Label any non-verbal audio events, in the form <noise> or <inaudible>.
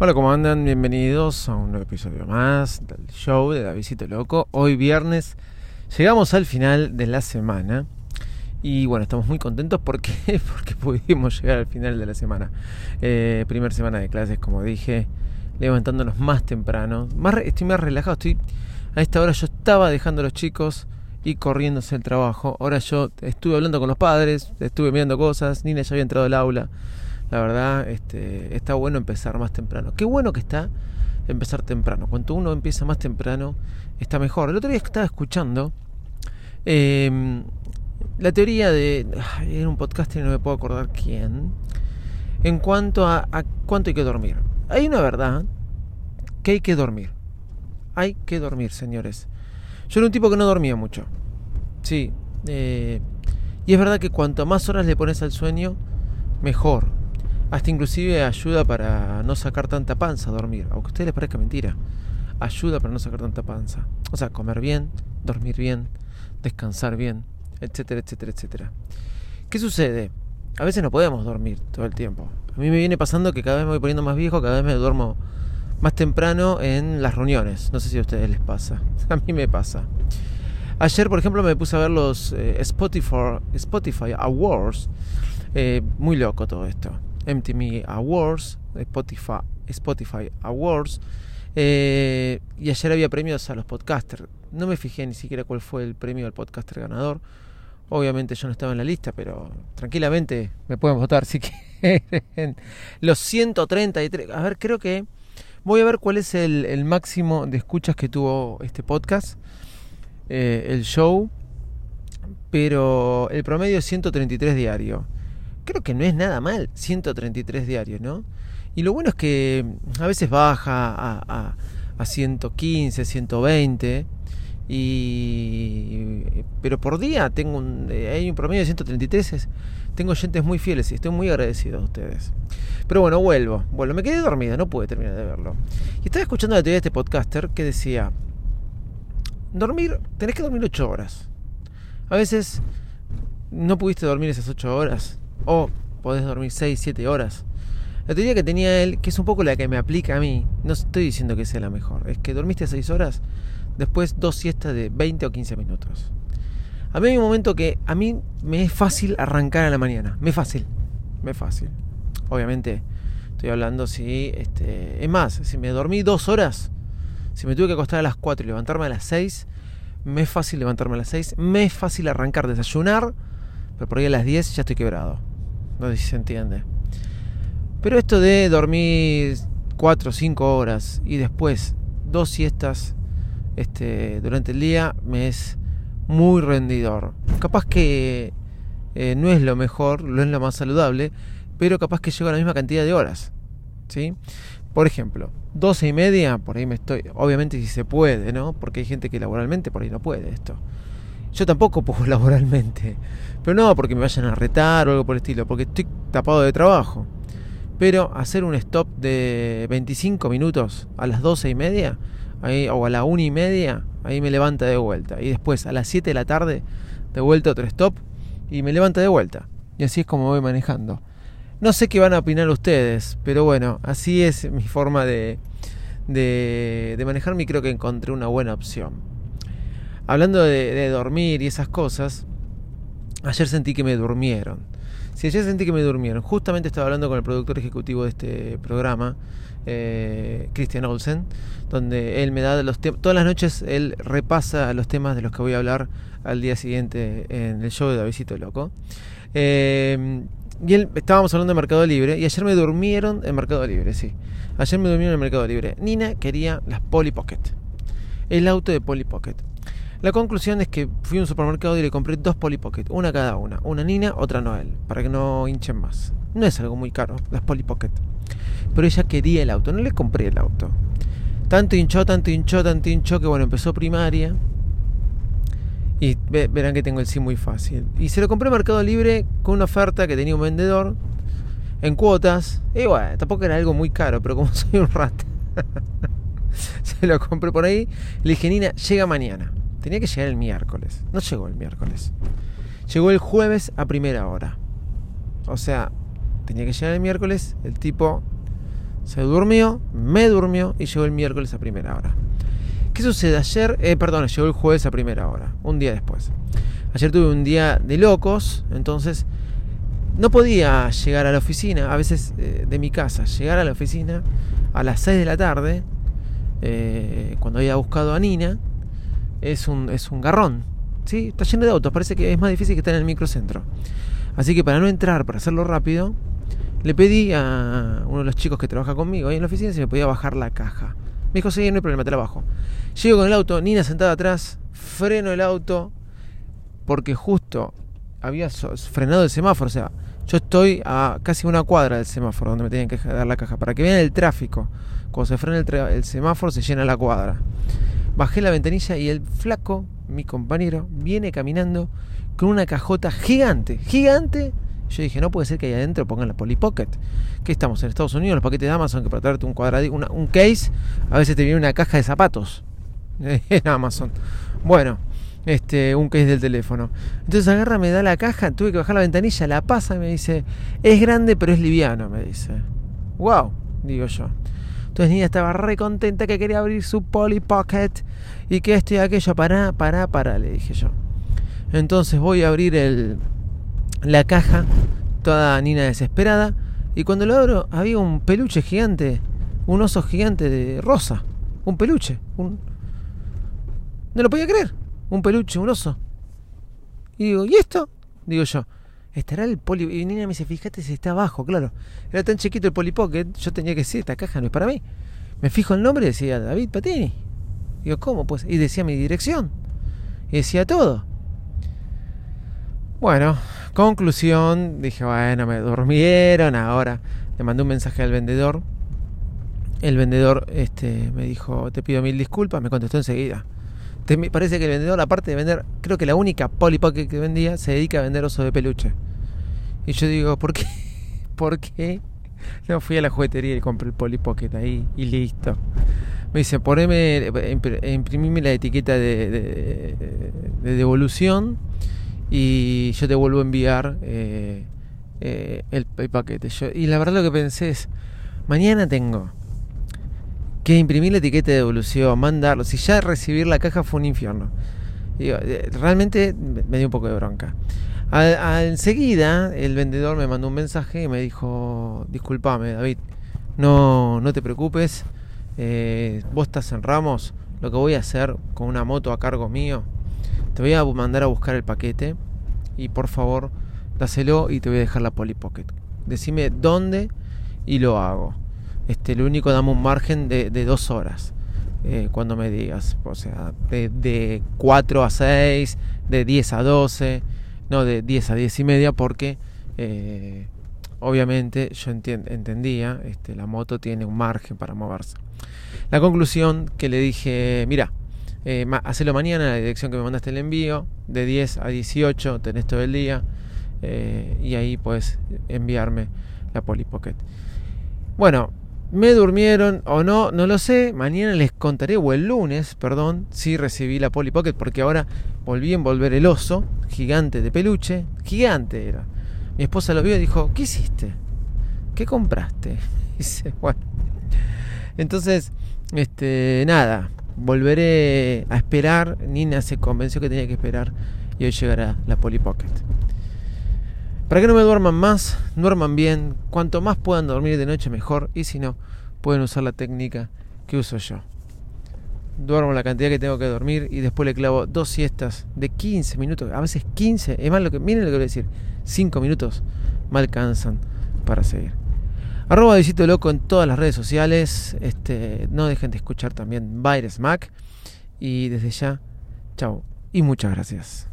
Hola, ¿cómo andan? Bienvenidos a un nuevo episodio más del show de Davidito Loco. Hoy viernes llegamos al final de la semana y bueno, estamos muy contentos porque, <laughs> porque pudimos llegar al final de la semana. Eh, primer semana de clases, como dije, levantándonos más temprano. Más, estoy más relajado, estoy a esta hora yo estaba dejando a los chicos y corriéndose el trabajo. Ahora yo estuve hablando con los padres, estuve mirando cosas, Nina ya había entrado al aula. La verdad, este, está bueno empezar más temprano. Qué bueno que está empezar temprano. Cuanto uno empieza más temprano, está mejor. El otro día estaba escuchando em, la teoría de. Era un podcast y no me puedo acordar quién. En cuanto a, a cuánto hay que dormir. Hay una verdad que hay que dormir. Hay que dormir, señores. Yo era un tipo que no dormía mucho. Sí. Eh, y es verdad que cuanto más horas le pones al sueño, mejor. Hasta inclusive ayuda para no sacar tanta panza dormir. Aunque a ustedes les parezca mentira. Ayuda para no sacar tanta panza. O sea, comer bien, dormir bien, descansar bien, etcétera, etcétera, etcétera. ¿Qué sucede? A veces no podemos dormir todo el tiempo. A mí me viene pasando que cada vez me voy poniendo más viejo, cada vez me duermo más temprano en las reuniones. No sé si a ustedes les pasa. <laughs> A mí me pasa. Ayer, por ejemplo, me puse a ver los eh, Spotify, Spotify Awards. Eh, muy loco todo esto. MTV Awards, Spotify, Spotify Awards. Eh, y ayer había premios a los podcasters. No me fijé ni siquiera cuál fue el premio del podcaster ganador. Obviamente yo no estaba en la lista, pero tranquilamente me pueden votar si <laughs> quieren. Los 133. A ver, creo que voy a ver cuál es el, máximo de escuchas que tuvo este podcast, eh, el show. Pero el promedio es 133 diario creo que no es nada mal, 133 diarios, ¿no? Y lo bueno es que a veces baja a, a, 115, 120, y, pero por día tengo un, eh, hay un promedio de 133, tengo oyentes muy fieles y estoy muy agradecido a ustedes. Pero bueno, vuelvo, vuelvo, me quedé dormida, no pude terminar de verlo. Y estaba escuchando la teoría de este podcaster que decía, dormir, tenés que dormir 8 horas. A veces no pudiste dormir esas 8 horas o podés dormir 6, 7 horas. La teoría que tenía él, que es un poco la que me aplica a mí, no estoy diciendo que sea la mejor, es que dormiste 6 horas, después dos siestas de 20 o 15 minutos. A mí hay un momento que a mí me es fácil arrancar a la mañana, me es fácil, me es fácil. Obviamente estoy hablando si, este, es más, si me dormí 2 horas, si me tuve que acostar a las 4 y levantarme a las 6, me es fácil levantarme a las 6, me es fácil arrancar, desayunar, pero por ahí a las 10 ya estoy quebrado. No sé si se entiende. Pero esto de dormir 4 o 5 horas y después dos siestas este, durante el día me es muy rendidor. Capaz que eh, no es lo mejor, no es lo más saludable, pero capaz que llego a la misma cantidad de horas. ¿sí? Por ejemplo, 12 y media, por ahí me estoy, obviamente si se puede, ¿no? Porque hay gente que laboralmente por ahí no puede esto. Yo tampoco puedo <laughs> laboralmente. Pero no porque me vayan a retar o algo por el estilo, porque estoy tapado de trabajo. Pero hacer un stop de 25 minutos a las 12 y media ahí, o a la 1 y media, ahí me levanta de vuelta. Y después a las 7 de la tarde, de vuelta otro stop y me levanta de vuelta. Y así es como voy manejando. No sé qué van a opinar ustedes, pero bueno, así es mi forma de, de, de manejarme y creo que encontré una buena opción hablando de, dormir y esas cosas, ayer sentí que me durmieron. Si ayer sentí que me durmieron, justamente estaba hablando con el productor ejecutivo de este programa, eh, Christian Olsen, donde él me da los temas, todas las noches él repasa los temas de los que voy a hablar al día siguiente en el show de Davidito Loco. Eh, y él, estábamos hablando de Mercado Libre y ayer me durmieron en Mercado Libre, sí. Ayer me durmieron en Mercado Libre. Nina quería las Polly Pocket. El auto de Polly Pocket. La conclusión es que fui a un supermercado y le compré dos Polly Pocket, una cada una, una Nina, otra Noel, para que no hinchen más. No es algo muy caro, las Polly Pocket. Pero ella quería el auto, no le compré el auto. Tanto hinchó, tanto hinchó, tanto hinchó que bueno, empezó primaria. Y verán que tengo el sí muy fácil. Y se lo compré en Mercado Libre con una oferta que tenía un vendedor en cuotas. Y bueno, tampoco era algo muy caro, pero como <laughs> soy un rat, <laughs> se lo compré por ahí. Le dije, Nina, llega mañana. Tenía que llegar el miércoles. No llegó el miércoles. Llegó el jueves a primera hora. O sea, tenía que llegar el miércoles. El tipo Se durmió, me durmió y llegó el miércoles a primera hora. ¿Qué sucede? Ayer, eh, perdón, llegó el jueves a primera hora, un día después. Ayer tuve un día de locos, entonces no podía llegar a la oficina, a veces eh, de mi casa, llegar a la oficina a las 6 de la tarde, eh, cuando había buscado a Nina, es un, es un garrón. ¿sí? Está lleno de autos, parece que es más difícil que estar en el microcentro. Así que para no entrar, para hacerlo rápido, le pedí a uno de los chicos que trabaja conmigo ahí en la oficina si me podía bajar la caja. Me dijo, sí, no hay problema, te la bajo. Llego con el auto, Nina sentada atrás, freno el auto, porque justo había frenado el semáforo, o sea, yo estoy a casi una cuadra del semáforo donde me tenían que dar la caja, para que vean el tráfico. Cuando se frena el, semáforo se llena la cuadra. Bajé la ventanilla y el flaco, mi compañero, viene caminando con una cajota gigante, gigante. Yo dije, no puede ser que ahí adentro pongan la Polly Pocket. Que estamos en Estados Unidos, los paquetes de Amazon, que para traerte un cuadradito, un case, a veces te viene una caja de zapatos <laughs> en Amazon. Bueno, este, un case del teléfono. Entonces agarra, me da la caja, tuve que bajar la ventanilla, la pasa y me dice, es grande pero es liviano, me dice. Wow, digo yo. Entonces Niña estaba re contenta que quería abrir su Polly Pocket y que esto y aquello, para, para, para, le dije yo. Entonces voy a abrir el, la caja, toda Nina desesperada, y cuando lo abro había un peluche gigante, un oso gigante de rosa, un peluche, un... No lo podía creer un peluche, un oso. Y digo, ¿y esto? Digo yo, estará el poli. Y niña me dice, fíjate si está abajo, claro. Era tan chiquito el polipocket, yo tenía que decir, esta caja no es para mí. Me fijo el nombre decía David Patini. Digo, ¿cómo? Pues, y decía mi dirección. Y decía todo. Bueno, conclusión, dije, bueno, me durmieron ahora. Le mandé un mensaje al vendedor. El vendedor este, me dijo, te pido mil disculpas, me contestó enseguida parece que el vendedor, aparte de vender, creo que la única Polly Pocket que vendía, se dedica a vender osos de peluche. Y yo digo, ¿por qué? <laughs> ¿Por qué? No fui a la juguetería y compré el Polly Pocket ahí y listo. Me dice, poneme, imprimime la etiqueta de, devolución y yo te vuelvo a enviar eh, eh, el, paquete. y la verdad lo que pensé es, mañana tengo que imprimir la etiqueta de devolución, mandarlo. Si ya recibir la caja fue un infierno. Eh, realmente me dio un poco de bronca. enseguida el vendedor me mandó un mensaje y me dijo, discúlpame David, no, no te preocupes, eh, vos estás en Ramos, lo que voy a hacer con una moto a cargo mío, te voy a mandar a buscar el paquete y por favor, dáselo y te voy a dejar la Polly Pocket. Decime dónde y lo hago. Este, lo único damos un margen de, dos horas. Eh, cuando me digas, o sea, de, de, 4 a 6, de 10 a 12, no de 10 a 10 y media, porque eh, obviamente yo entendía, este, la moto tiene un margen para moverse. La conclusión que le dije, mira, eh, hacelo mañana en la dirección que me mandaste el envío, de 10 a 18, tenés todo el día, eh, y ahí puedes enviarme la Poly Pocket. Bueno, me durmieron o no, no lo sé. Mañana les contaré, o el lunes, perdón, si recibí la Polly Pocket, porque ahora volví a envolver el oso, gigante de peluche, gigante era. Mi esposa lo vio y dijo, ¿qué hiciste? ¿Qué compraste? <laughs> Dice, bueno. Entonces, este, nada, volveré a esperar. Nina se convenció que tenía que esperar y hoy llegará la Polly Pocket. Para que no me duerman más, duerman bien. Cuanto más puedan dormir de noche, mejor. Y si no, pueden usar la técnica que uso yo. Duermo la cantidad que tengo que dormir y después le clavo dos siestas de 15 minutos, a veces 15. Es más, lo que, miren lo que voy a decir: 5 minutos me alcanzan para seguir. Arroba Visito Loco en todas las redes sociales. Este, no dejen de escuchar también Baires Mac. Y desde ya, chao y muchas gracias.